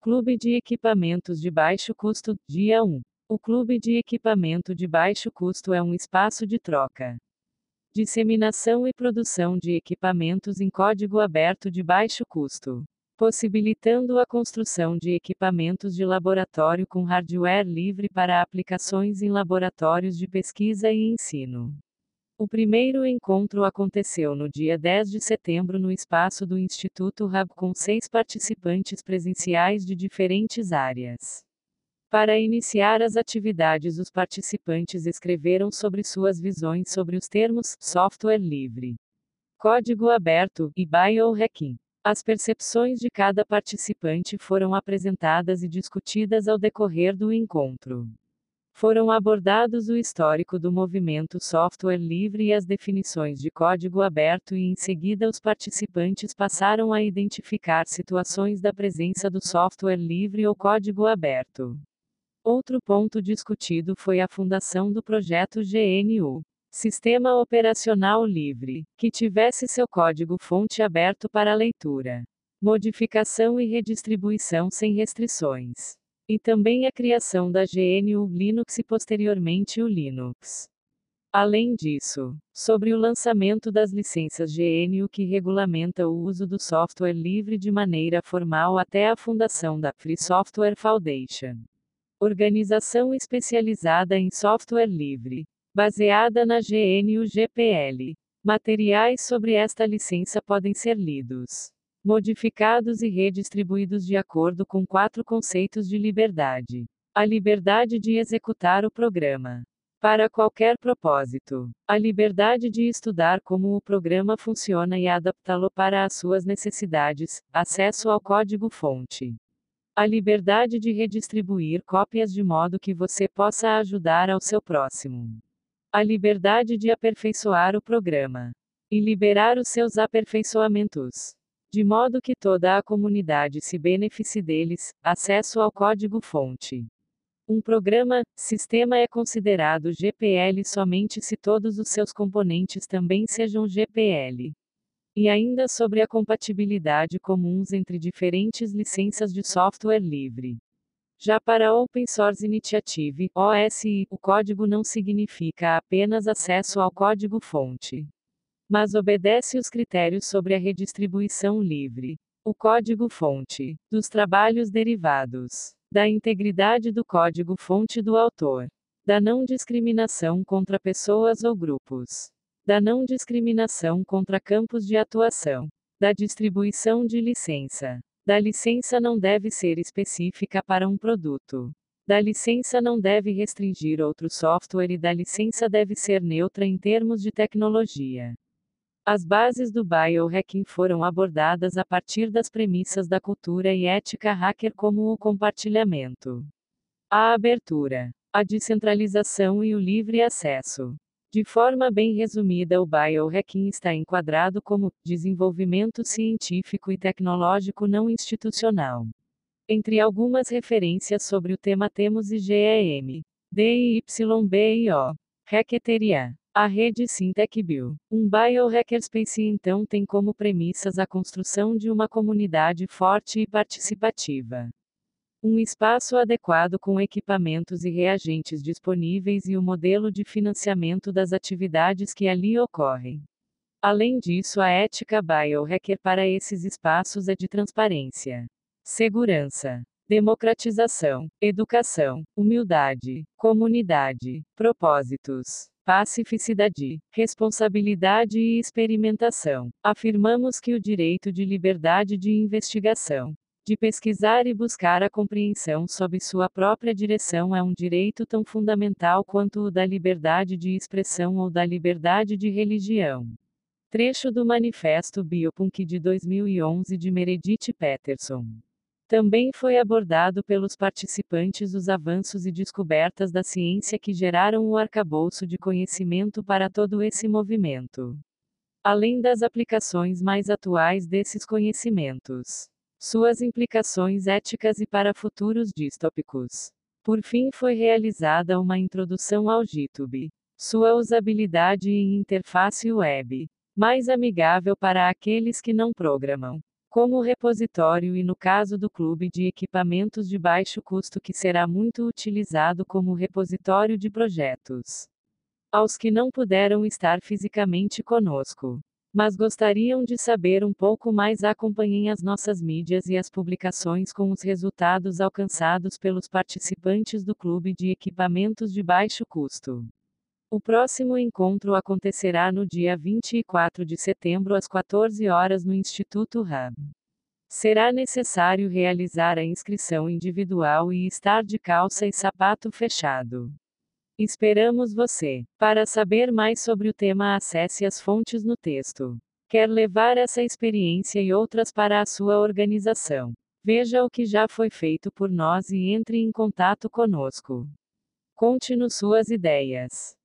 Clube de Equipamentos de Baixo Custo, Dia 1. O Clube de Equipamento de Baixo Custo é um espaço de troca, disseminação e produção de equipamentos em código aberto de baixo custo, possibilitando a construção de equipamentos de laboratório com hardware livre para aplicações em laboratórios de pesquisa e ensino. O primeiro encontro aconteceu no dia 10 de setembro no espaço do Instituto Hub com seis participantes presenciais de diferentes áreas. Para iniciar as atividades, os participantes escreveram sobre suas visões sobre os termos software livre, código aberto e biohacking. As percepções de cada participante foram apresentadas e discutidas ao decorrer do encontro. Foram abordados o histórico do movimento software livre e as definições de código aberto, e em seguida os participantes passaram a identificar situações da presença do software livre ou código aberto. Outro ponto discutido foi a fundação do projeto GNU. Sistema Operacional Livre, que tivesse seu código-fonte aberto para leitura, modificação e redistribuição sem restrições. E também a criação da GNU Linux e posteriormente o Linux. Além disso, sobre o lançamento das licenças GNU que regulamenta o uso do software livre de maneira formal até a fundação da Free Software Foundation. Organização especializada em software livre, baseada na GNU GPL. Materiais sobre esta licença podem ser lidos modificados e redistribuídos de acordo com quatro conceitos de liberdade: a liberdade de executar o programa. Para qualquer propósito, a liberdade de estudar como o programa funciona e adaptá-lo para as suas necessidades, acesso ao código-fonte. A liberdade de redistribuir cópias de modo que você possa ajudar ao seu próximo. A liberdade de aperfeiçoar o programa. E liberar os seus aperfeiçoamentos de modo que toda a comunidade se beneficie deles. Acesso ao código-fonte. Um programa, sistema é considerado GPL somente se todos os seus componentes também sejam GPL. E ainda sobre a compatibilidade comuns entre diferentes licenças de software livre. Já para Open Source Initiative, OSI, o código não significa apenas acesso ao código-fonte mas obedece os critérios sobre a redistribuição livre, o código-fonte, dos trabalhos derivados, da integridade do código-fonte do autor, da não discriminação contra pessoas ou grupos, da não discriminação contra campos de atuação, da distribuição de licença. Da licença não deve ser específica para um produto. Da licença não deve restringir outro software e da licença deve ser neutra em termos de tecnologia. As bases do biohacking foram abordadas a partir das premissas da cultura e ética hacker como o compartilhamento, a abertura, a descentralização e o livre acesso. De forma bem resumida, o biohacking está enquadrado como desenvolvimento científico e tecnológico não institucional. Entre algumas referências sobre o tema temos IGEM, DYBIO, Hacketeria, a rede SyntechBio, um biohackerspace então tem como premissas a construção de uma comunidade forte e participativa. Um espaço adequado com equipamentos e reagentes disponíveis e o modelo de financiamento das atividades que ali ocorrem. Além disso, a ética biohacker para esses espaços é de transparência, segurança, democratização, educação, humildade, comunidade, propósitos pacificidade, responsabilidade e experimentação. Afirmamos que o direito de liberdade de investigação, de pesquisar e buscar a compreensão sob sua própria direção é um direito tão fundamental quanto o da liberdade de expressão ou da liberdade de religião. Trecho do Manifesto Biopunk de 2011 de Meredith Peterson. Também foi abordado pelos participantes os avanços e descobertas da ciência que geraram o arcabouço de conhecimento para todo esse movimento. Além das aplicações mais atuais desses conhecimentos. Suas implicações éticas e para futuros distópicos. Por fim, foi realizada uma introdução ao GitHub. Sua usabilidade em interface web. Mais amigável para aqueles que não programam como repositório e no caso do clube de equipamentos de baixo custo que será muito utilizado como repositório de projetos. Aos que não puderam estar fisicamente conosco, mas gostariam de saber um pouco mais, acompanhem as nossas mídias e as publicações com os resultados alcançados pelos participantes do clube de equipamentos de baixo custo. O próximo encontro acontecerá no dia 24 de setembro às 14 horas no Instituto RAM. Será necessário realizar a inscrição individual e estar de calça e sapato fechado. Esperamos você. Para saber mais sobre o tema, acesse as fontes no texto. Quer levar essa experiência e outras para a sua organização? Veja o que já foi feito por nós e entre em contato conosco. Conte-nos suas ideias.